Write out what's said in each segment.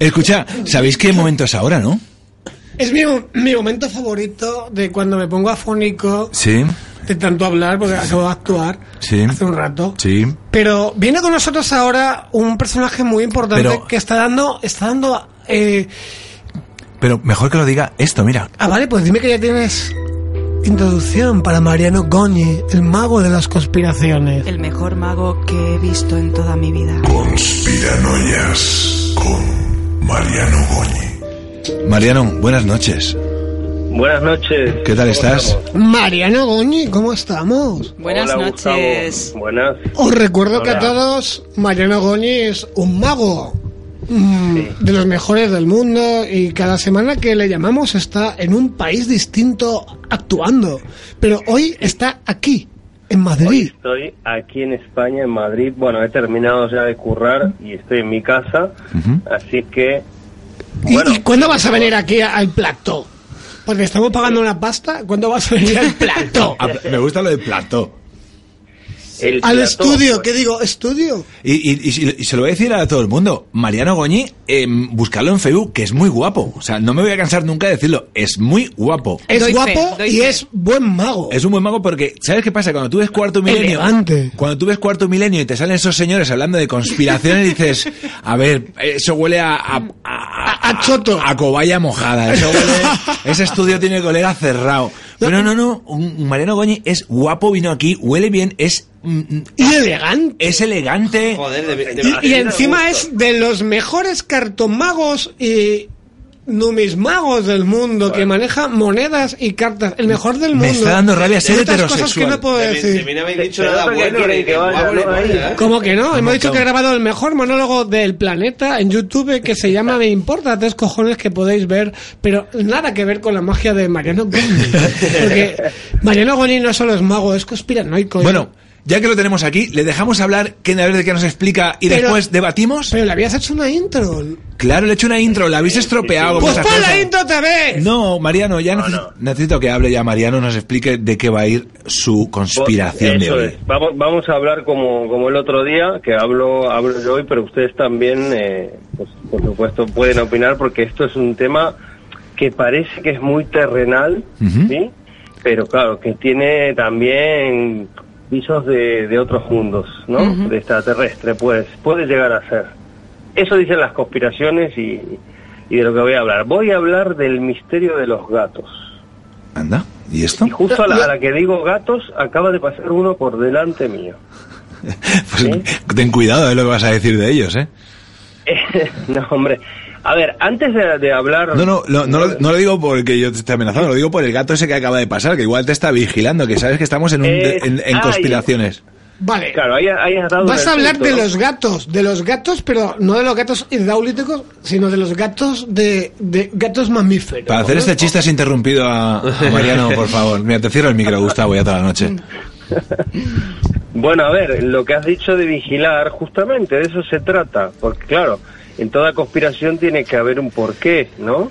Escucha, ¿sabéis qué momento es ahora, no? Es mi, mi momento favorito de cuando me pongo afónico Sí, de tanto hablar, porque acabo de actuar Sí. hace un rato. sí. Pero viene con nosotros ahora un personaje muy importante Pero- que está dando, está dando, eh, Pero mejor que lo diga esto, mira. ah vale, pues dime que ya tienes introducción para Mariano Goñi, el mago de las conspiraciones. El mejor mago que he visto en toda mi vida. Conspiranoias con Mariano Goñi. Mariano, buenas noches. Buenas noches. ¿Qué tal ¿Cómo estás? estamos? Mariano Goñi, ¿cómo estamos? Buenas Hola, noches. Gustavo. Buenas. Os recuerdo que a todos Mariano Goñi es un mago mm, Sí. de los mejores del mundo y cada semana que le llamamos está en un país distinto actuando. Pero hoy está aquí, en Hoy Madrid. estoy aquí en España, en Madrid. Bueno, he terminado ya de currar y estoy en mi casa. Así que. ¿Y, Bueno, y cuándo vas a venir aquí al plató? Porque estamos pagando una pasta. ¿Cuándo vas a venir al plató? Ah, me gusta lo de plato. El al plató, estudio, pues, ¿qué digo? ¿Estudio? Y, y- y si- y se lo voy a decir a todo el mundo. Mariano Goñi, eh, buscarlo en Facebook, que es muy guapo. O sea, no me voy a cansar nunca de decirlo. Es muy guapo. Es Doy guapo y fe. es buen mago. Es un buen mago porque, ¿sabes qué pasa? Cuando tú ves cuarto milenio. Cuando tú ves cuarto milenio y te salen esos señores hablando de conspiraciones, dices, a ver, eso huele a. a, a- A- a choto. A cobaya mojada. Eso huele. ese estudio tiene que oler a cerrado. Pero no, no. Un, un Mariano Goñi es guapo, vino aquí, huele bien, es. Mm, mm, Y elegante. es elegante. Joder, de, de- Y, encima es de los mejores cartomagos y numismagos del mundo que maneja monedas y cartas. El mejor del mundo. Me está dando rabia ser otras cosas que heterosexual. no ¿eh? ¿Cómo que no? Hemos dicho que he grabado el mejor monólogo del planeta en YouTube que se llama Me importa tres cojones que podéis ver, pero nada que ver con la magia de Mariano Goni. Porque Mariano Goni no solo es mago, es conspiranoico. Bueno, ya que lo tenemos aquí, le dejamos hablar, que a ver de qué nos explica y Pero- después debatimos. Pero le habías hecho una intro. Claro, le he hecho una intro, la habéis estropeado. con Pues pon la intro TV. No, Mariano, ya No, necesito, no. necesito que hable ya Mariano, nos explique de qué va a ir su conspiración de hoy. es. Vamos, vamos a hablar como, como el otro día, que hablo, hablo yo hoy, pero ustedes también, eh, pues, por supuesto, pueden opinar porque esto es un tema que parece que es muy terrenal. ¿sí? Pero claro, que tiene también visos de, de otros mundos, ¿no? De extraterrestre, pues puede llegar a ser. Eso dicen las conspiraciones y, y de lo que voy a hablar. Voy a hablar del misterio de los gatos. Anda, ¿y esto? Y justo a la, a la que digo gatos, acaba de pasar uno por delante mío. Pues ten cuidado de lo que vas a decir de ellos, ¿eh? no, hombre. A ver, antes de, de hablar... No, no, no, no, lo, no lo digo porque yo te esté amenazando, lo digo por el gato ese que acaba de pasar, que igual te está vigilando, que sabes que estamos en, un, Eh, en, conspiraciones. Vale. Claro, ahí, ahí has dado Vas a hablar punto, de ¿no? los gatos, de los gatos, pero no de los gatos hidráulicos, sino de los gatos de, de gatos mamíferos. Para hacer este chiste has interrumpido a, a Mariano, por favor. Mira, te cierro el micro, Gustavo, ya toda la noche. Bueno, a ver, lo que has dicho de vigilar, justamente de eso se trata. Porque, claro, en toda conspiración tiene que haber un porqué, ¿no?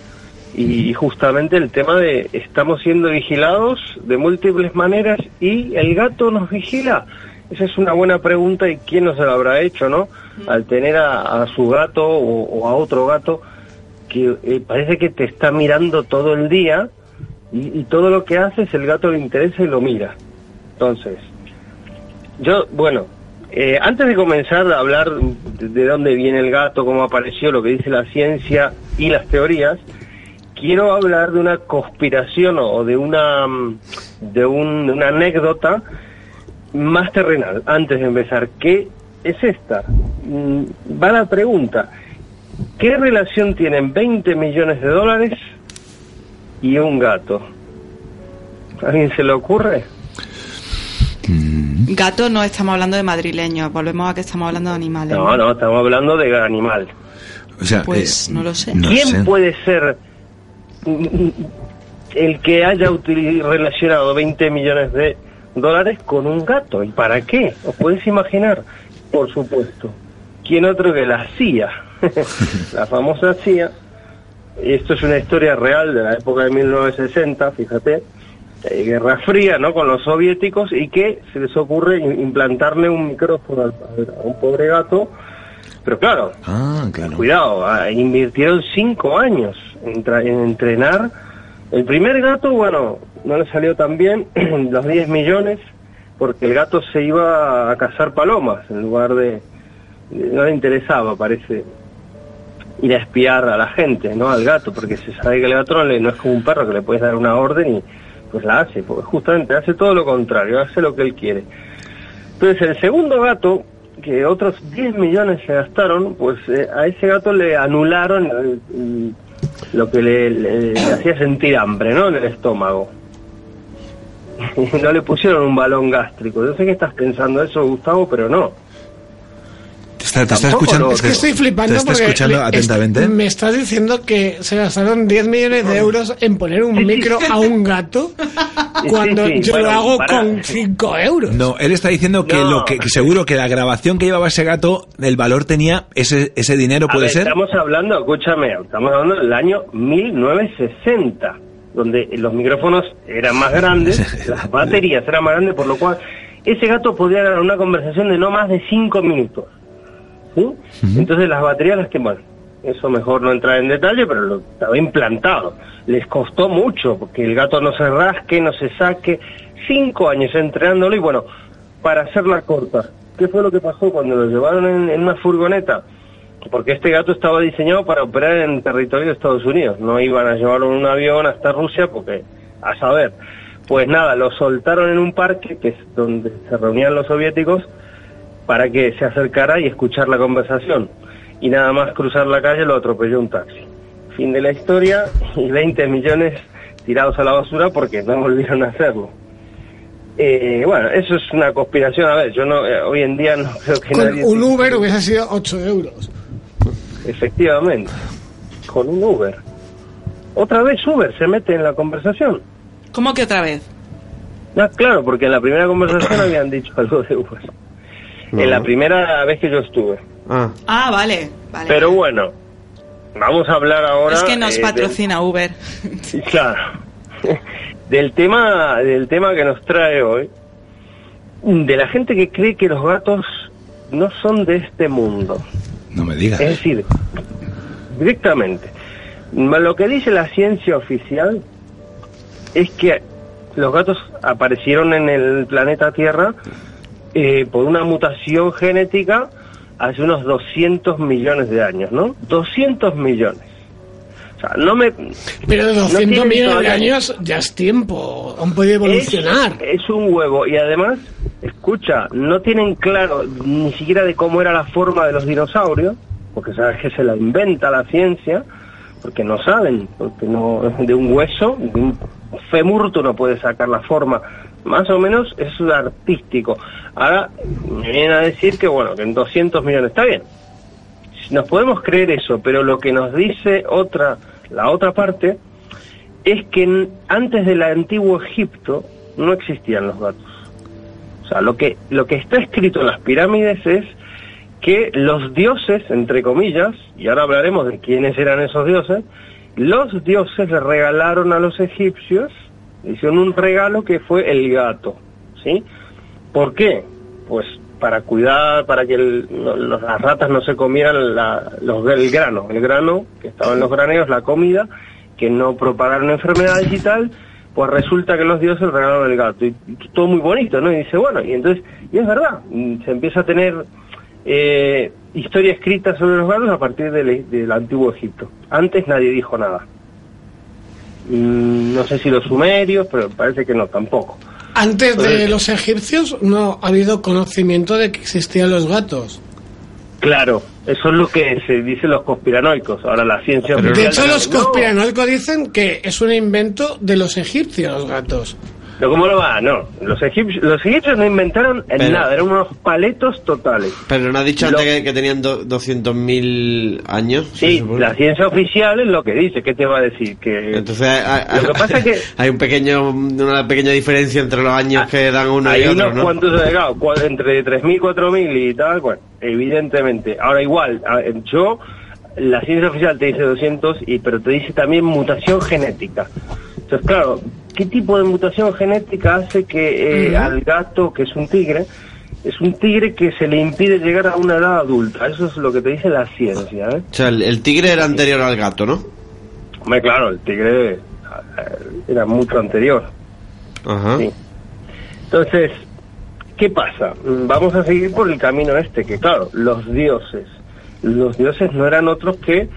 Y justamente el tema de estamos siendo vigilados de múltiples maneras y el gato nos vigila. Esa es una buena pregunta y quién no se lo habrá hecho, ¿no? Al tener a, a su gato o, o a otro gato que eh, parece que te está mirando todo el día y, y todo lo que haces el gato le interesa y lo mira. Entonces, yo, bueno, eh, antes de comenzar a hablar de, de dónde viene el gato, cómo apareció, lo que dice la ciencia y las teorías, quiero hablar de una conspiración o, de una mm, de, un- de una anécdota más terrenal. Antes de empezar, ¿qué es esta? Mm, Va la pregunta. ¿Qué relación tienen 20 millones de dólares y un gato? ¿A alguien se le ocurre? Gato no estamos hablando de madrileños, volvemos a que estamos hablando de animales. No, no, estamos hablando de animal. O sea, Pues eh, no lo sé. no ¿Quién sé. puede ser el que haya relacionado 20 millones de dólares con un gato? ¿Y para qué? ¿Os podéis imaginar? Por supuesto. ¿Quién otro que la CIA? la famosa CIA. Esto es una historia real de la época de 1960, fíjate. Eh, Guerra Fría, ¿no? Con los soviéticos y que se les ocurre im- implantarle un micrófono al- a un pobre gato Pero claro, Ah, claro. cuidado, ah, invirtieron cinco años en, tra- en entrenar. El primer gato, bueno, no le salió tan bien, los 10 millones, porque el gato se iba a cazar palomas en lugar de... No le interesaba, parece, ir a espiar a la gente, ¿no? Al gato, porque se sabe que el gato no, le- no es como un perro que le puedes dar una orden y pues la hace, porque justamente hace todo lo contrario, hace lo que él quiere. Entonces el segundo gato, que otros 10 millones se gastaron, pues eh, a ese gato le anularon lo que le- le hacía sentir hambre, ¿no? En el estómago. no le pusieron un balón gástrico. Yo sé que estás pensando eso, Gustavo, pero no. Está, te está escuchando. lo- Es que estoy flipando Te está porque escuchando le- atentamente. est- me estás diciendo que se gastaron 10 millones de euros en poner un micro a un gato cuando sí, yo bueno, lo hago para. con 5 euros. No, él está diciendo que No. lo que, que seguro que la grabación que llevaba ese gato, el valor tenía ese, ese dinero, A puede ver, ser. Estamos hablando, escúchame, estamos hablando del año 1960, donde los micrófonos eran más grandes, las baterías eran más grandes, por lo cual ese gato podía ganar una conversación de no más de 5 minutos. ¿Sí? Entonces las baterías las que, bueno, eso mejor no entrar en detalle, pero lo, estaba implantado. Les costó mucho, porque el gato no se rasque, no se saque. Cinco años entrenándolo y bueno, para hacerla corta, ¿qué fue lo que pasó cuando lo llevaron en, en una furgoneta? Porque este gato estaba diseñado para operar en territorio de Estados Unidos, no iban a llevarlo en un avión hasta Rusia porque, a saber, pues nada, lo soltaron en un parque, que es donde se reunían los soviéticos, para que se acercara y escuchar la conversación. Y nada más cruzar la calle lo atropelló un taxi. Fin de la historia y 20 millones tirados a la basura porque no volvieron a hacerlo. Eh, bueno, eso es una conspiración. A ver, yo no, eh, hoy en día no creo que Con nadie... un Uber hubiese sido 8 euros. Efectivamente, con un Uber. Otra vez Uber se mete en la conversación. ¿Cómo que otra vez? Ah, claro, porque en la primera conversación habían dicho algo de Uber. En la primera vez que yo estuve. Ah, Ah, vale. vale. Pero bueno, vamos a hablar ahora. es que nos eh, del- patrocina Uber. Sí, claro. Del tema, del tema que nos trae hoy, de la gente que cree que los gatos no son de este mundo. No me digas. Es decir, directamente. Lo que dice la ciencia oficial es que los gatos aparecieron en el planeta Tierra eh, por una mutación genética hace unos 200 millones de años, ¿no? 200 millones. O sea, no me... Pero de 200 tiene millones de años ya es tiempo. Han podido evolucionar. Es, es un huevo y además, escucha, no tienen claro ni siquiera de cómo era la forma de los dinosaurios, porque sabes que se la inventa la ciencia, porque no saben, porque no de un hueso, de un fémur tú no puedes sacar la forma. Más o menos es artístico. Ahora me vienen a decir que bueno, que en 200 millones está bien. Nos podemos creer eso, pero lo que nos dice otra la otra parte es que antes del antiguo Egipto no existían los gatos. O sea, lo que, lo que está escrito en las pirámides es que los dioses, entre comillas, y ahora hablaremos de quiénes eran esos dioses, los dioses le regalaron a los egipcios, hicieron un regalo que fue el gato, ¿sí? ¿Por qué? Pues para cuidar, para que las ratas no se comieran los, el grano, el grano que estaba en los graneros, la comida, que no propagaron enfermedades y tal, pues resulta que los dioses regalaron el gato. Y, todo muy bonito, ¿no? Y dice, bueno, y entonces, y es verdad, se empieza a tener eh, historia escrita sobre los gatos a partir del antiguo Egipto. Antes nadie dijo nada. Mm, no sé si los sumerios, pero parece que no, tampoco. Antes de los egipcios no ha habido conocimiento de que existían los gatos. Claro, eso es lo que se dicen los conspiranoicos. Ahora la ciencia De hecho, los "No". conspiranoicos dicen que es un invento de los egipcios, los gatos. Pero ¿cómo lo va? No, los egipcios, los egipcios no inventaron en Pero- nada, eran unos paletos totales. pero no ha dicho Lo- antes que, que tenían do- 200.000 años. Sí, la ciencia oficial es lo que dice. ¿Qué te va a decir? Que Entonces hay, Lo que pasa es que- hay un pequeño, una pequeña diferencia entre los años que dan uno hay y otro, unos ¿no? cuantos cua- entre 3.000, 4.000 y tal, bueno, evidentemente. Ahora igual, yo, la ciencia oficial te dice 200, y, pero te dice también mutación genética. Entonces, claro, ¿qué tipo de mutación genética hace que eh, al gato, que es un tigre, Es un tigre que se le impide llegar a una edad adulta. Eso es lo que te dice la ciencia. ¿eh? O sea, el, el tigre era anterior al gato, ¿no? Hombre, claro, el tigre eh, era mucho anterior. Ajá. Sí. Entonces, ¿qué pasa? Vamos a seguir por el camino este, que claro, los dioses. Los dioses no eran otros que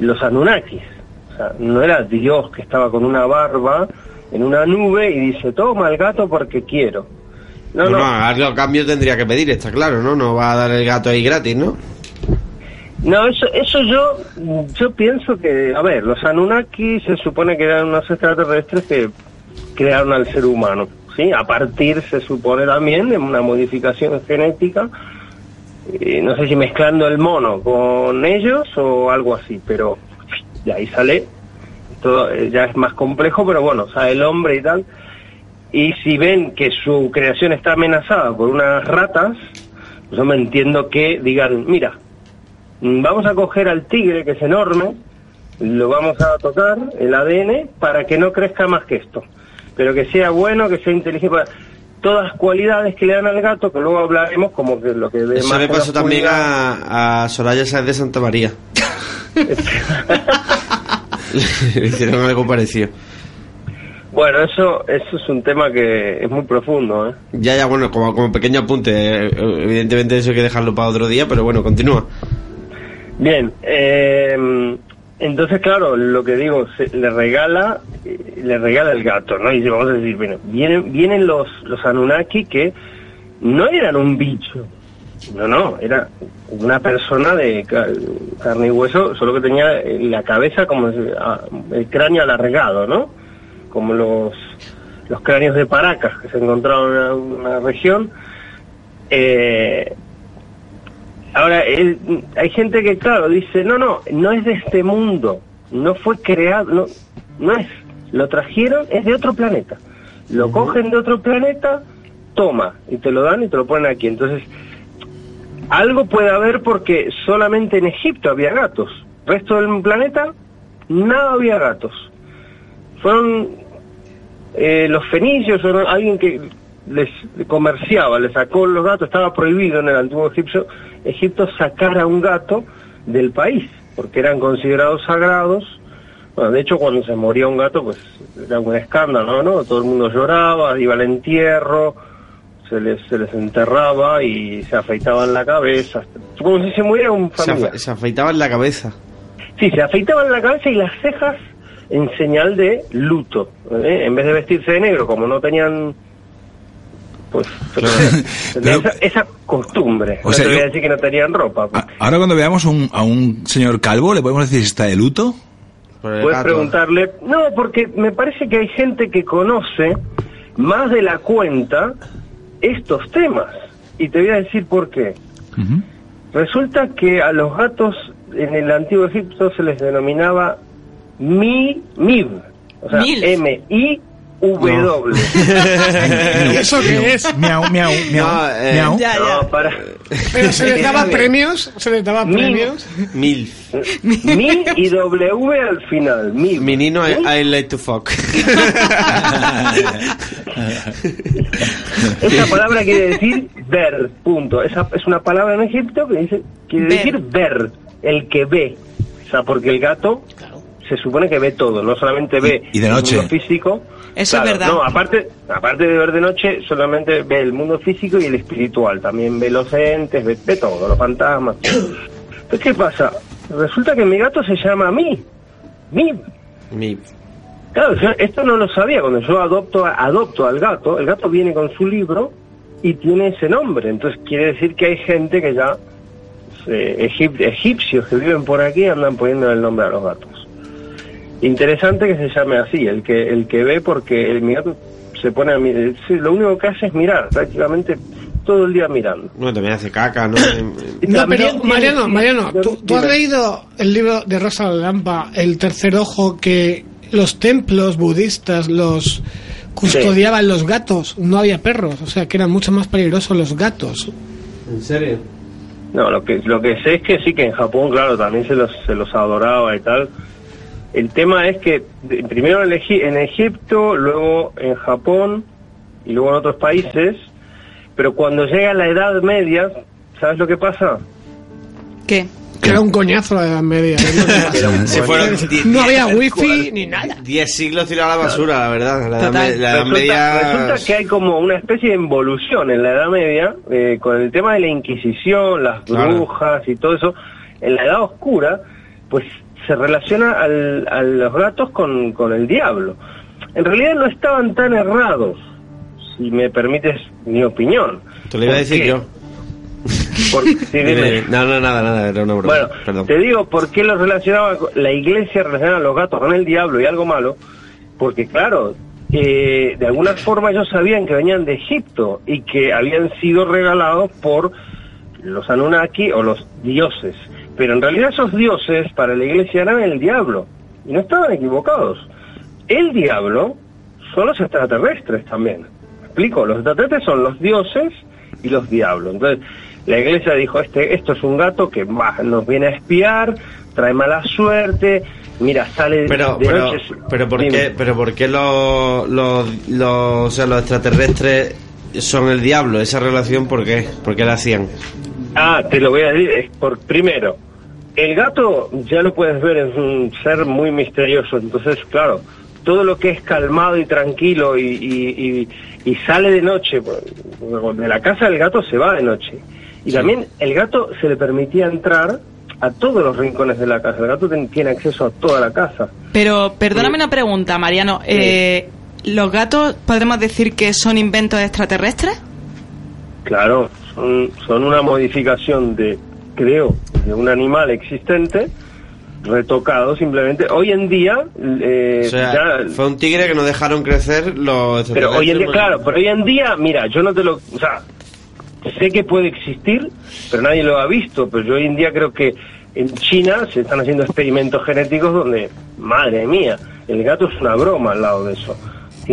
los Anunnakis. O sea, no era Dios que estaba con una barba en una nube y dice, toma el gato porque quiero. No, bueno, no. algo a cambio tendría que pedir, está claro, ¿no? No va a dar el gato ahí gratis, ¿no? No, eso, eso yo, yo pienso que, a ver, los Anunnaki se supone que eran unos extraterrestres que crearon al ser humano, ¿sí? A partir, se supone también, de una modificación genética, eh, no sé si mezclando el mono con ellos o algo así, pero de ahí sale, todo eh, ya es más complejo, pero bueno, sale el hombre y tal, y si ven que su creación está amenazada por unas ratas, pues yo me entiendo que digan, mira, Mm, vamos a coger al tigre, que es enorme, lo vamos a tocar, el ADN, para que no crezca más que esto. Pero que sea bueno, que sea inteligente. Todas cualidades que le dan al gato, que luego hablaremos como que lo que ve Eso más le pasó también a, a Soraya Sáez de Santa María. Le hicieron algo parecido. Bueno, eso, eso es un tema que es muy profundo, ¿eh? Ya, ya, bueno, como, como pequeño apunte, eh, evidentemente eso hay que dejarlo para otro día, pero bueno, continúa. Bien, eh, entonces claro, lo que digo, le regala, eh, le regala el gato, ¿no? Y vamos a decir, bueno, vienen, vienen los, los Anunnaki que no eran un bicho, no, no, era una persona de ca- carne y hueso, solo que tenía la cabeza como el cráneo alargado, ¿no? Como los, los cráneos de Paracas que se encontraron en una, una región. Eh, Ahora, él- hay gente que, claro, dice, no, no, no es de este mundo, no fue creado, no, no es, lo trajeron, es de otro planeta. Lo cogen de otro planeta, toma, y te lo dan y te lo ponen aquí. Entonces, algo puede haber porque solamente en Egipto había gatos. Resto del planeta, nada había gatos. Fueron eh, los fenicios o alguien que les comerciaba, le sacó los gatos, estaba prohibido en el antiguo Egipcio, Egipto sacar a un gato del país, porque eran considerados sagrados. Bueno, de hecho, cuando se moría un gato, pues era un escándalo, ¿no? Todo el mundo lloraba, iba al entierro, se les, se les enterraba y se afeitaban la cabeza, como si se muriera un Se, familiar. afe- se afeitaban la cabeza. Sí, se afeitaban la cabeza y las cejas en señal de luto. ¿eh? En vez de vestirse de negro, como no tenían. Pues. Pero- esa, esa costumbre. O no sea, te voy yo- a decir que no tenían ropa. pues. A- Ahora cuando veamos un- a un señor calvo, ¿le podemos decir si está de luto? Puedes gato. preguntarle. No, porque me parece que hay gente que conoce más de la cuenta estos temas. Y te voy a decir por qué. Resulta que a los gatos en el antiguo Egipto se les denominaba mi, mib, o sea, Milf. M-I-W. ¿Eso qué es? Miau, miau, miau, No, eh, miau. Ya, No, ya. para. Pero se les daba premios, se les daba Mil. premios. Mil. Mi y W al final. Mi. Menino, I, I like to fuck. Esa palabra quiere decir ver, punto. Esa es una palabra en Egipto que dice, quiere Ver. decir ver, el que ve. O sea, porque el gato se supone que ve todo, no solamente ve Y- de el noche. mundo físico. Eso es verdad. No, aparte, aparte de ver de noche, solamente ve el mundo físico y el espiritual. También ve los entes, ve, ve todo, los fantasmas. Entonces, ¿qué pasa? Resulta que mi gato se llama Mi. Mi. Mi. Claro, yo esto no lo sabía. Cuando yo adopto, adopto al gato, el gato viene con su libro y tiene ese nombre. Entonces quiere decir que hay gente que ya, eh, egip- egipcios que viven por aquí, andan poniendo el nombre a los gatos. Interesante que se llame así, el que el que ve, porque el, mi gato se pone a mirar. sí, lo único que hace es mirar, prácticamente todo el día mirando. Bueno, también hace caca, ¿no? No, pero Mariano, sí, Mariano, ¿tú, tú has leído el libro de Rosa Lampa, El tercer ojo, que los templos budistas los custodiaban los gatos, no había perros, o sea que eran mucho más peligrosos los gatos. ¿En serio? No, lo que lo que sé es que sí que en Japón, claro, también se los se los adoraba y tal. El tema es que primero en, Egi- en Egipto, luego en Japón y luego en otros países Pero cuando llega la Edad Media, ¿sabes lo que pasa? ¿Qué? Que era un coñazo la Edad Media. Se fueron die- no había wifi ni nada. Diez siglos tirados a la basura, la verdad. La edad, la edad Resulta, media... resulta que hay como una especie de involución en la Edad Media eh, con el tema de la Inquisición, las Claro. brujas y todo eso. En la Edad Oscura, pues se relaciona al- a los gatos con, con el diablo. En realidad no estaban tan errados, si me permites mi opinión. Te lo iba a ¿Por decir qué? yo. Por- sí, dime. No, no, nada, nada, era una broma. Bueno, Perdón. te digo por qué lo relacionaba la iglesia relacionaba a los gatos con el diablo y algo malo, porque claro, eh, de alguna forma ellos sabían que venían de Egipto y que habían sido regalados por los Anunnaki o los dioses, pero en realidad esos dioses para la iglesia eran el diablo y no estaban equivocados. El diablo son los extraterrestres también. ¿Me explico? Los extraterrestres son los dioses y los diablos. Entonces, la iglesia dijo, este, esto es un gato que bah, nos viene a espiar, trae mala suerte, mira, sale Pero, de pero, noche... pero ¿por Dime. qué, pero ¿por qué los, los, los, o sea, los extraterrestres son el diablo? Esa relación, ¿por qué? ¿Por qué la hacían? Ah, te lo voy a decir. Es por primero, el gato ya lo puedes ver es un ser muy misterioso. Entonces, claro, todo lo que es calmado y tranquilo y, y, y- y sale de noche, pues, de la casa del gato se va de noche. Y también el gato se le permitía entrar a todos los rincones de la casa. El gato tiene acceso a toda la casa. Pero perdóname una pregunta, Mariano. Eh, ¿Los gatos podemos decir que son inventos extraterrestres? Claro, son, son una modificación de, creo, de un animal existente retocado simplemente. Hoy en día, eh, O sea, ya- fue un tigre que no dejaron crecer los pero hoy en día, claro, pero hoy en día, mira, yo no te lo, o sea, sé que puede existir, pero nadie lo ha visto, pero yo hoy en día creo que en China se están haciendo experimentos genéticos donde, madre mía, el gato es una broma al lado de eso.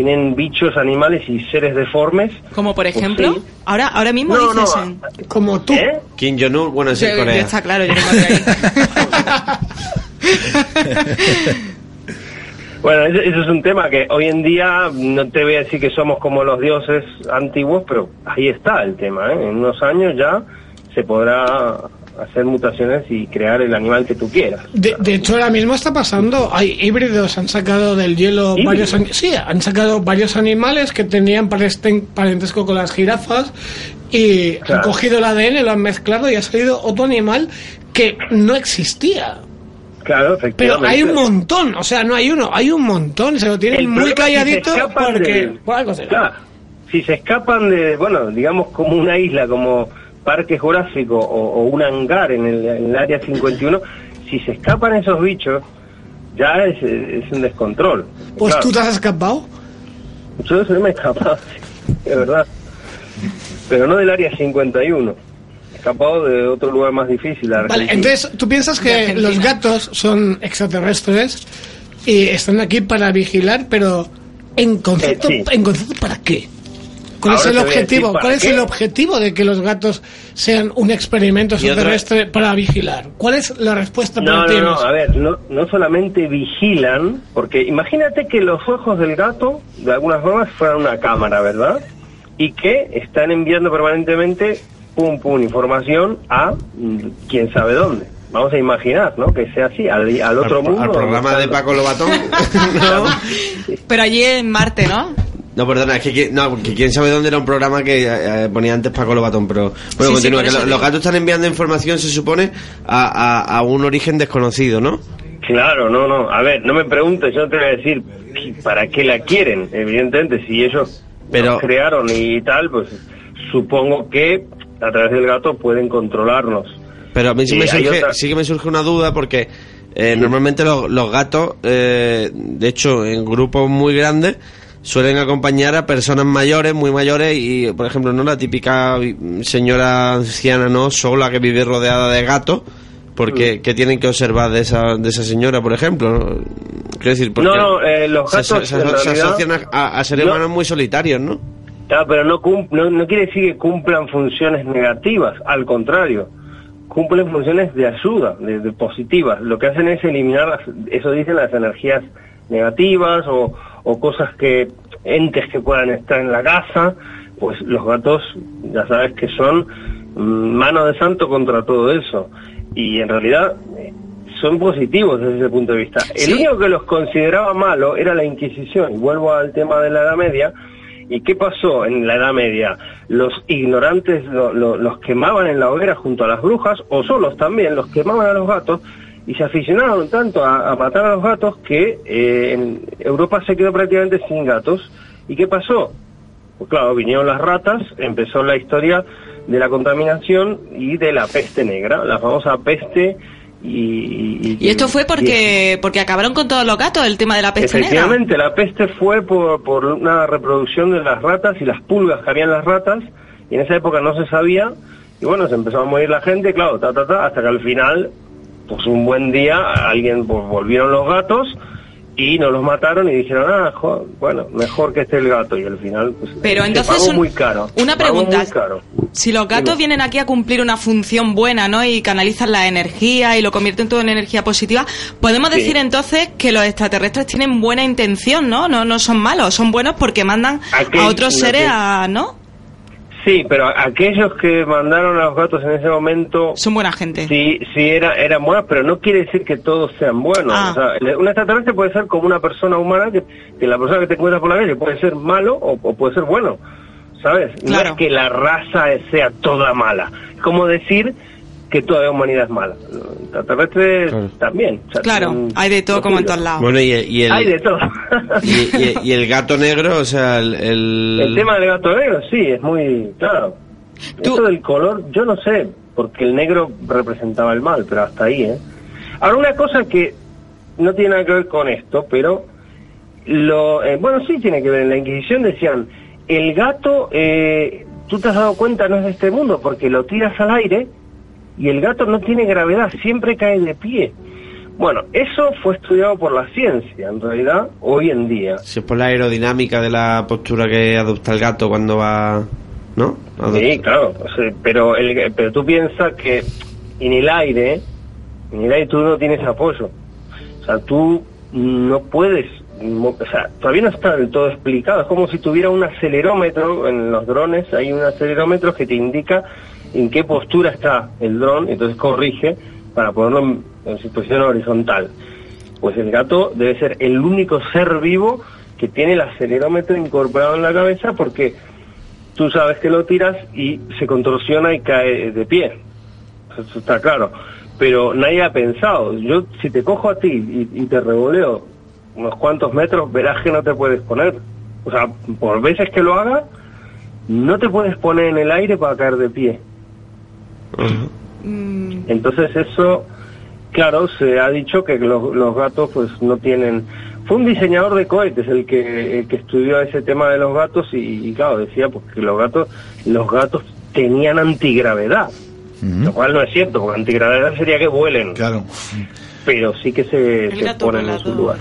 Tienen bichos, animales y seres deformes. Como por Pues ejemplo, sí. ahora ahora mismo No, dices... no, en- Como tú. ¿Eh? Kim Jong-un, bueno, Yo- en yo Corea. está claro, yo no Bueno, eso, eso es un tema que hoy en día no te voy a decir que somos como los dioses antiguos, pero ahí está el tema. ¿eh? En unos años ya se podrá hacer mutaciones y crear el animal que tú quieras. De, de hecho, ahora mismo está pasando. Hay híbridos, han sacado del hielo varios. Sí, han sacado varios animales que tenían parentesco con las jirafas y han cogido el ADN, lo han mezclado y ha salido otro animal que no existía. Claro, Pero efectivamente. hay un montón, o sea, no hay uno, hay un montón. Se lo tienen El muy si calladito porque. del- por algo será. Claro, si se escapan de, bueno, digamos como una isla, como Parque Jurásico o, o un hangar en el, en el área 51, si se escapan esos bichos, ya es, es un descontrol. Pues Claro. tú te has escapado. Yo eso me he escapado, de verdad. Pero no del área 51. He escapado de otro lugar más difícil. Vale, entonces tú piensas que los gatos son extraterrestres y están aquí para vigilar, pero en concepto, Eh, sí. en concepto ¿para qué? ¿Cuál Ahora es el objetivo? ¿Cuál es qué. el objetivo de que los gatos sean un experimento extraterrestre para vigilar? ¿Cuál es la respuesta No, para no, no, a ver, no, no solamente vigilan, porque imagínate que los ojos del gato, de algunas formas, fueran una cámara, ¿verdad? Y que están enviando permanentemente, pum, pum, información a mm, quién sabe dónde. Vamos a imaginar, ¿no? Que sea así, al, al otro al, mundo. al programa de Paco Lobatón. no. Pero allí en Marte, ¿no? No, perdona, es que, no, que quién sabe dónde era un programa que eh, eh, ponía antes Paco Lobatón, pero bueno, Sí, continúa, sí, que lo- los gatos están enviando información, se supone, a, a- a un origen desconocido, ¿no? Claro, no, no. A ver, no me preguntes, yo no te voy a decir para qué la quieren. Evidentemente, si ellos Pero- nos crearon y tal, pues supongo que a través del gato pueden controlarnos. Pero a mí sí, me surge, otra- sí que me surge una duda porque eh, normalmente los, los gatos, eh, de hecho, en grupos muy grandes, suelen acompañar a personas mayores, muy mayores, y por ejemplo, no la típica señora anciana, no sola que vive rodeada de gatos, porque Mm. ¿qué tienen que observar de esa, de esa señora, por ejemplo? ¿no? Quiero decir, porque No, no, eh, los se, gatos se- se realidad- asocian a, a- a seres No. humanos muy solitarios, ¿no? Ah, pero no, no, no quiere decir que cumplan funciones negativas, al contrario, cumplen funciones de ayuda, de, de positivas. Lo que hacen es eliminar, las, eso dicen, las energías negativas o, o cosas que, entes que puedan estar en la casa, pues los gatos, ya sabes que son mm, mano de santo contra todo eso. Y en realidad eh, son positivos desde ese punto de vista. El único que los consideraba malo era la Inquisición. Y vuelvo al tema de la Edad Media. ¿Y qué pasó en la Edad Media? Los ignorantes lo- lo- los quemaban en la hoguera junto a las brujas, o solos también, los quemaban a los gatos, y se aficionaron tanto a, a matar a los gatos que eh, en Europa se quedó prácticamente sin gatos. ¿Y qué pasó? Pues claro, vinieron las ratas, empezó la historia de la contaminación y de la peste negra, la famosa peste y... Y esto fue porque porque acabaron con todos los gatos el tema de la peste negra. Efectivamente, la peste fue por, por una reproducción de las ratas y las pulgas que había en las ratas, y en esa época no se sabía, y bueno, se empezó a morir la gente, claro, ta, ta, ta, hasta que al final, pues un buen día, alguien, pues volvieron los gatos, y no los mataron y dijeron, ah, jo, bueno, mejor que esté el gato, y al final, pues, Pero entonces pagó un- muy caro. una pregunta. muy caro. Si los gatos vienen aquí a cumplir una función buena, ¿no? Y canalizan la energía y lo convierten todo en energía positiva, podemos Sí. decir entonces que los extraterrestres tienen buena intención, ¿no? No, no son malos, son buenos porque mandan a otros seres a, ¿no? Sí, pero aquellos que mandaron a los gatos en ese momento Son buena gente. Sí, sí, era, eran buenas, pero no quiere decir que todos sean buenos. Ah. O sea, un extraterrestre puede ser como una persona humana, que, que la persona que te encuentras por la calle puede ser malo o, o puede ser bueno, ¿sabes? No es que la raza sea toda mala. Es como decir que toda la humanidad es mala. Los extraterrestres Claro. también. o sea, Claro, hay de todo como en todos lados. Bueno, y, y el, Hay de todo. y, y- y el gato negro, o sea, el... el- El tema del gato negro, sí, es muy claro. Tú- Eso del color, yo no sé, porque el negro representaba el mal, pero hasta ahí, ¿eh? Ahora, una cosa que no tiene nada que ver con esto, pero lo eh, bueno, sí tiene que ver. En la Inquisición decían, el gato, eh, tú te has dado cuenta, no es de este mundo, porque lo tiras al aire y el gato no tiene gravedad, siempre cae de pie. Bueno, eso fue estudiado por la ciencia, en realidad, hoy en día. Si es por la aerodinámica de la postura que adopta el gato cuando va... ¿No? Adopta- Sí, claro, o sea, pero, el, pero tú piensas que en el aire, en el aire tú no tienes apoyo. O sea, tú no puedes, o sea, todavía no está del todo explicado. Es como si tuviera un acelerómetro en los drones, hay un acelerómetro que te indica en qué postura está el dron, entonces corrige para ponerlo en, en situación horizontal. Pues el gato debe ser el único ser vivo que tiene el acelerómetro incorporado en la cabeza porque tú sabes que lo tiras y se contorsiona y cae de pie. Eso está claro. Pero nadie ha pensado. Yo, si te cojo a ti y, y te revoleo unos cuantos metros, verás que no te puedes poner. O sea, por veces que lo haga, no te puedes poner en el aire para caer de pie. Mm, Entonces eso, claro, se ha dicho que los, los gatos pues no tienen... Fue un diseñador de cohetes el que, el que estudió ese tema de los gatos y, y, claro, decía pues, que los gatos, los gatos tenían antigravedad. Lo cual no es cierto, porque antigravedad sería que vuelen, Claro. pero sí que se, ponen en su lugar.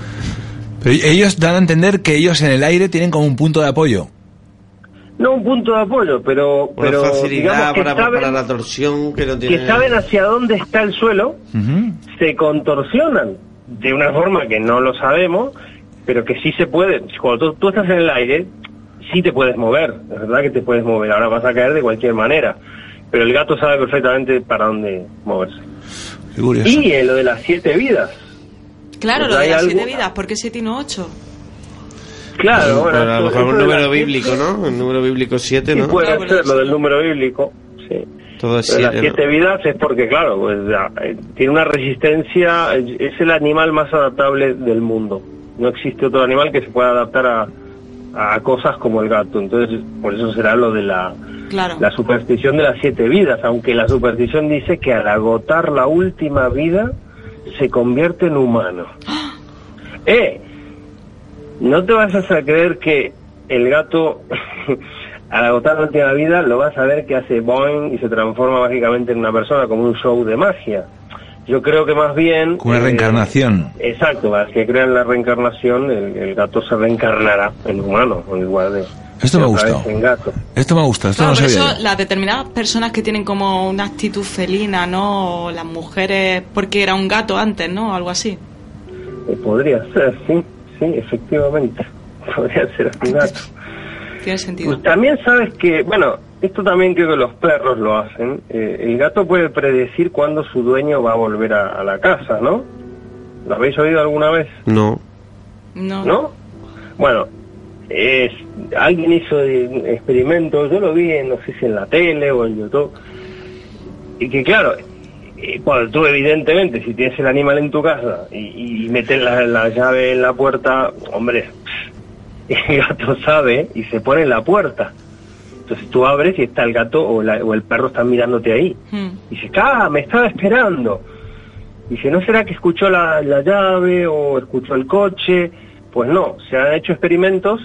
Pero ellos dan a entender que ellos en el aire tienen como un punto de apoyo. No un punto de apoyo, pero, Una pero facilidad digamos que para, saben, para la torsión que no tiene... que saben hacia dónde está el suelo se contorsionan de una forma que no lo sabemos, pero que sí se puede. Cuando tú, tú estás en el aire, sí te puedes mover, es verdad que te puedes mover, ahora vas a caer de cualquier manera, pero el gato sabe perfectamente para dónde moverse. Y eh, lo de las siete vidas. claro, Pues lo de las siete vidas, ¿por qué siete y no ocho? Claro, bueno, Pero a lo mejor un número bíblico, siete- ¿no? El número bíblico 7, Sí, ¿no? puede ser lo del número bíblico, sí. Todo Pero las 7, siete vidas es porque, claro, pues, ya, eh, tiene una resistencia, es el animal más adaptable del mundo. No existe otro animal que se pueda adaptar a, a cosas como el gato. Entonces, por eso será lo de la, Claro. la superstición de las siete vidas, aunque la superstición dice que al agotar la última vida se convierte en humano. ¡Eh! No te vas a creer que el gato, al agotar la última vida, lo vas a ver que hace boing y se transforma mágicamente en una persona, como un show de magia. Yo creo que más bien... Una eh, reencarnación. Exacto, para que crean la reencarnación, el, el gato se reencarnará en humano, en lugar de... Esto me gato. Esto me gusta, esto Claro, no por eso yo. las determinadas personas que tienen como una actitud felina, ¿no? O las mujeres, porque era un gato antes, ¿no? Algo así. Eh, podría ser, sí, sí, efectivamente. Podría ser un gato. Tiene sentido. Pues también sabes que, bueno, esto también creo que los perros lo hacen. Eh, el gato puede predecir cuándo su dueño va a volver a, a la casa, ¿no? ¿Lo habéis oído alguna vez? No. No. ¿No? Bueno, es, alguien hizo experimentos, yo lo vi, en, no sé si en la tele o en YouTube, y que claro, eh, cuando tú evidentemente, si tienes el animal en tu casa y, y metes la, la llave en la puerta, hombre, el gato sabe y se pone en la puerta. Entonces tú abres y está el gato o, la- o el perro está mirándote ahí. Hmm. Y dice, ¡ah, me estaba esperando! Dice, ¿no será que escuchó la, la llave o escuchó el coche? Pues no, se han hecho experimentos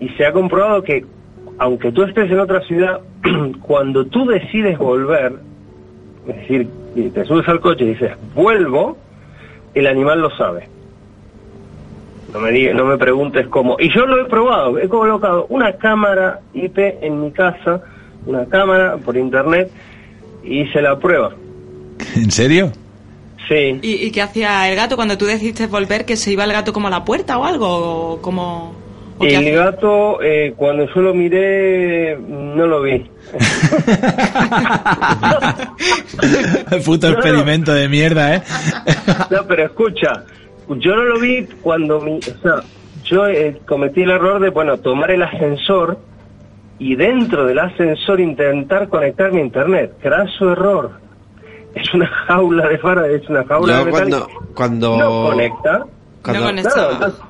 y se ha comprobado que aunque tú estés en otra ciudad, cuando tú decides volver, es decir, te subes al coche y dices, vuelvo, el animal lo sabe. No me, diga- no me preguntes cómo. Y yo lo he probado, he colocado una cámara IP en mi casa, una cámara por internet, y hice la prueba. ¿En serio? Sí. ¿Y, y qué hacía el gato cuando tú decidiste volver? ¿Que se iba el gato como a la puerta o algo? ¿O como.? ¿O qué El gato, eh, cuando yo lo miré, no lo vi. Puto experimento de mierda, ¿eh? No, pero escucha, yo no lo vi cuando mi, o sea, yo eh, cometí el error de, bueno, tomar el ascensor y dentro del ascensor intentar conectarme a internet. Craso error. Es una jaula de fara, es una jaula Yo de metal. cuando- cuando- no conecta. Cuando- No conecta. Claro, entonces,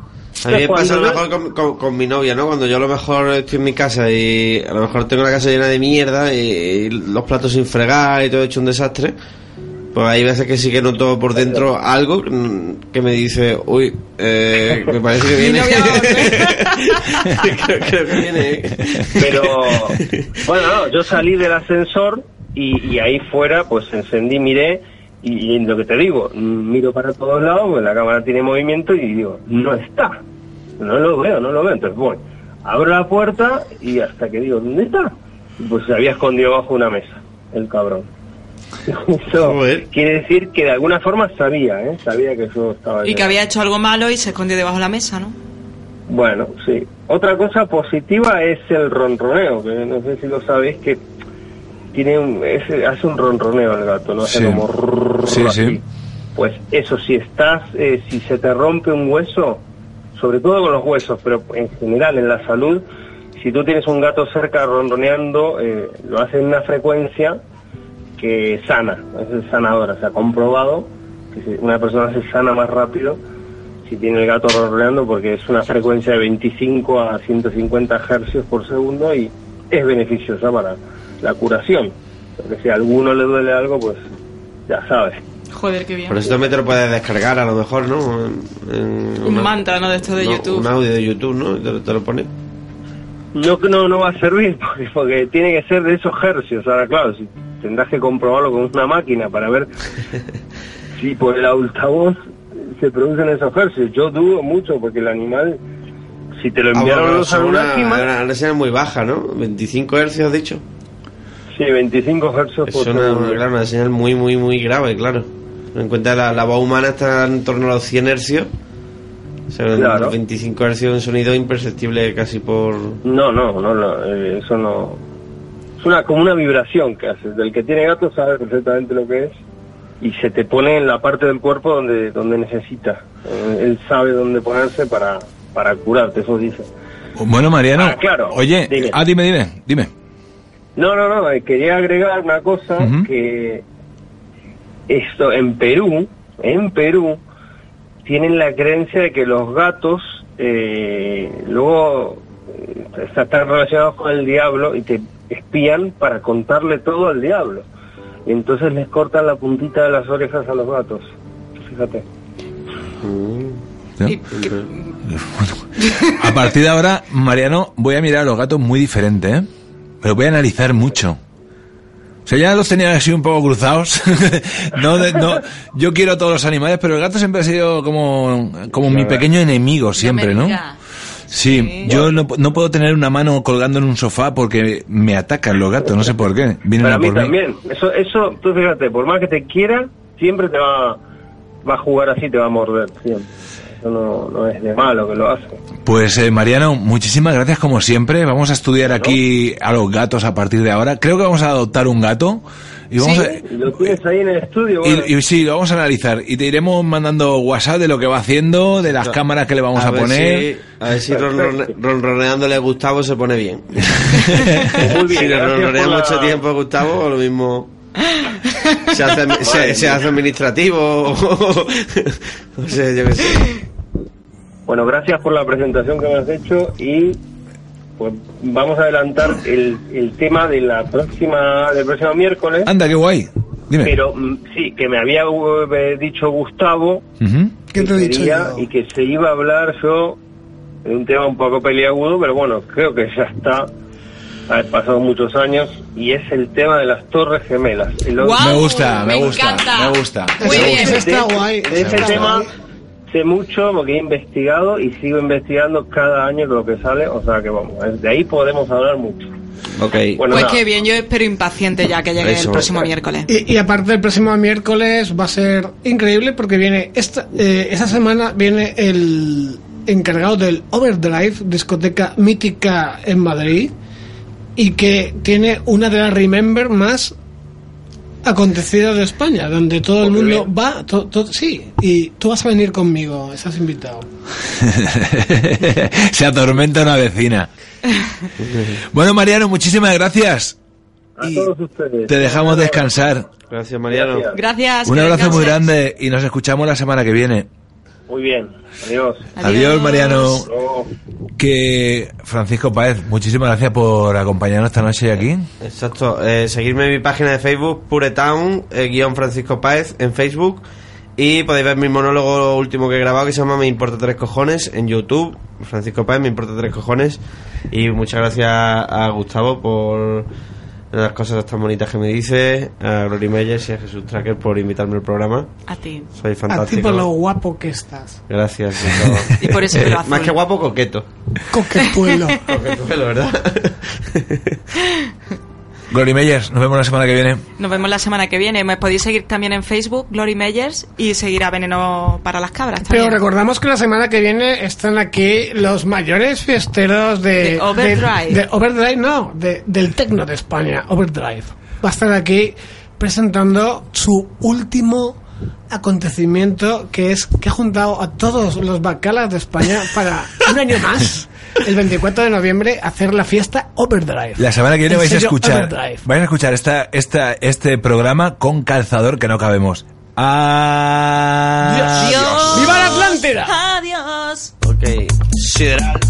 A mí me pasa a lo mejor con, con- con mi novia, ¿no? Cuando yo a lo mejor estoy en mi casa y a lo mejor tengo la casa llena de mierda y, y los platos sin fregar y todo hecho un desastre, pues hay veces que sí que noto por dentro algo que me dice, uy, eh, me parece que viene. creo, creo que viene. ¿eh? Pero bueno, no, yo salí del ascensor y, y ahí fuera pues encendí, miré y, y lo que te digo, miro para todos lados, pues la cámara tiene movimiento y digo, no está, no lo veo, no lo veo, entonces voy, abro la puerta y hasta que digo, ¿dónde está? Y Pues se había escondido bajo una mesa, el cabrón. Eso quiere decir que de alguna forma sabía, ¿eh? Sabía que yo estaba... Y que había hecho algo malo y se escondió debajo de la mesa, ¿no? Bueno, sí. Otra cosa positiva es el ronroneo, que no sé si lo sabéis, que tiene un, es- hace un ronroneo el gato, ¿no? Hace Sí. como Sí, así. sí. Pues eso, si estás, eh, si se te rompe un hueso, sobre todo con los huesos, pero en general en la salud, si tú tienes un gato cerca ronroneando, eh, lo hace en una frecuencia que sana, es sanadora, se ha comprobado que una persona se sana más rápido si tiene el gato ronroneando porque es una frecuencia de 25 a 150 hercios por segundo y es beneficiosa para la curación. Porque si a alguno le duele algo, pues ya sabes. Joder, qué bien. Por eso también te lo puedes descargar a lo mejor, ¿no? En- en Un mantra, ¿no? De esto de no, YouTube. Un audio de YouTube, ¿no? Te, lo- te lo pones. No, no, no va a servir porque, porque tiene que ser de esos hercios. Ahora, claro, si tendrás que comprobarlo con una máquina para ver si por el altavoz se producen esos hercios. Yo dudo mucho porque el animal, si te lo Ah, enviaron bueno, los son una, una, una señal muy baja, ¿no? 25 hercios, dicho. Sí, 25 hercios Es por una, segundo. claro, una señal muy, muy, muy grave, claro. Ten en cuenta la, la voz humana está en torno a los 100 hercios. O sea, Claro. los 25 hercios un sonido imperceptible casi por... No, no, no, no, eh, eso no. Es una como una vibración que haces. Del que tiene gato sabe perfectamente lo que es y se te pone en la parte del cuerpo donde donde necesita. Eh, él sabe dónde ponerse para para curarte, eso dice. Bueno, Mariano. Ah, claro. Oye, Dime. ah, dime, dime, dime. No, no, no, eh, quería agregar una cosa que esto en Perú, en Perú tienen la creencia de que los gatos eh, luego eh, están relacionados con el diablo y te espían para contarle todo al diablo. Y entonces les cortan la puntita de las orejas a los gatos. Fíjate. A partir de ahora, Mariano, voy a mirar a los gatos muy diferente, ¿eh? Los voy a analizar mucho. O sea, ya los tenía así un poco cruzados. no, de- no, yo quiero a todos los animales, pero el gato siempre ha sido como, como mi pequeño enemigo siempre, ¿no? Sí, Sí. yo no, no puedo tener una mano colgando en un sofá porque me atacan los gatos, no sé por qué. Vienen Para a mí por mí. también. Eso, eso, tú fíjate, por más que te quiera, siempre te va, va a jugar así, te va a morder. Siempre. Eso no, no es de malo que lo hace. Pues eh, Mariano, muchísimas gracias como siempre. Vamos a estudiar aquí a los gatos a partir de ahora. Creo que vamos a adoptar un gato. Y vamos a- Y lo tienes ahí en el estudio, bueno, Y, y sí, lo vamos a analizar y te iremos mandando WhatsApp de lo que va haciendo, de las cámaras que le vamos a, ver poner. si- a ver si ronrone- ronroneándole a Gustavo se pone bien. muy bien, si le ronronea la- mucho tiempo a Gustavo, lo mismo. Se hace, se, se hace administrativo. o no sé, yo qué sé. Bueno, gracias por la presentación que me has hecho y pues vamos a adelantar el, el tema de la próxima del próximo miércoles. Anda, qué guay. Dime. Pero mm, sí, que me había eh, dicho Gustavo. ¿Qué te he dicho quería yo? y que se iba a hablar yo de un tema un poco peliagudo, pero bueno, creo que ya está. Ha pasado muchos años y es el tema de las Torres Gemelas. El- me gusta, me, me gusta, encanta. me gusta. Muy bien. eso está guay. de ese está tema guay. Sé mucho porque he investigado y sigo investigando cada año lo que sale, o sea que vamos, de ahí podemos hablar mucho. Ok. Bueno, Pues nada. qué bien, yo espero impaciente ya que llegue Eso. el próximo miércoles. Y, y aparte el próximo miércoles va a ser increíble porque viene esta eh, esa semana viene el encargado del Overdrive, discoteca mítica en Madrid y que tiene una de las Remember más acontecidas de España, donde todo el mundo bien. va, to- to- sí, y tú vas a venir conmigo, estás invitado. Se atormenta una vecina. Bueno, Mariano, muchísimas gracias. A Y todos ustedes. Te dejamos descansar. Gracias, Mariano. Gracias. Un abrazo muy grande y nos escuchamos la semana que viene. Muy bien, adiós. Adiós, Mariano. Que Francisco Páez, muchísimas gracias por acompañarnos esta noche aquí. Exacto. Eh, seguirme en mi página de Facebook, Puretown, eh, guion Francisco Páez, en Facebook. Y podéis ver mi monólogo último que he grabado que se llama Me importa tres cojones en YouTube. Francisco Páez, Me importa tres cojones. Y muchas gracias a Gustavo por las cosas tan bonitas que me dice. A Glory Meyers y a Jesús Tracker por invitarme al programa. A ti. Soy A ti fantástico. por lo guapo que estás. Gracias. de. Y por ese pelo azul. Más que guapo, coqueto. Coquetuelo. Coqueto pelo, ¿verdad? Glory Meyers, nos vemos la semana que viene. Nos vemos la semana que viene. Me podéis seguir también en Facebook, Glory Meyers, y seguir a Veneno para las Cabras. Pero también. recordamos que la semana que viene están aquí los mayores fiesteros de... De Overdrive. De, de Overdrive, no, de- del tecno de España, Overdrive. Va a estar aquí presentando su último acontecimiento que es que ha juntado a todos los bacalas de España para un año más, el 24 de noviembre, hacer la fiesta Overdrive. La semana que viene El vais a escuchar, Overdrive. vais a escuchar esta, esta, este programa con calzador que no cabemos. Adiós. Adiós. ¡Viva la Atlántida! Adiós. ok. Sideral.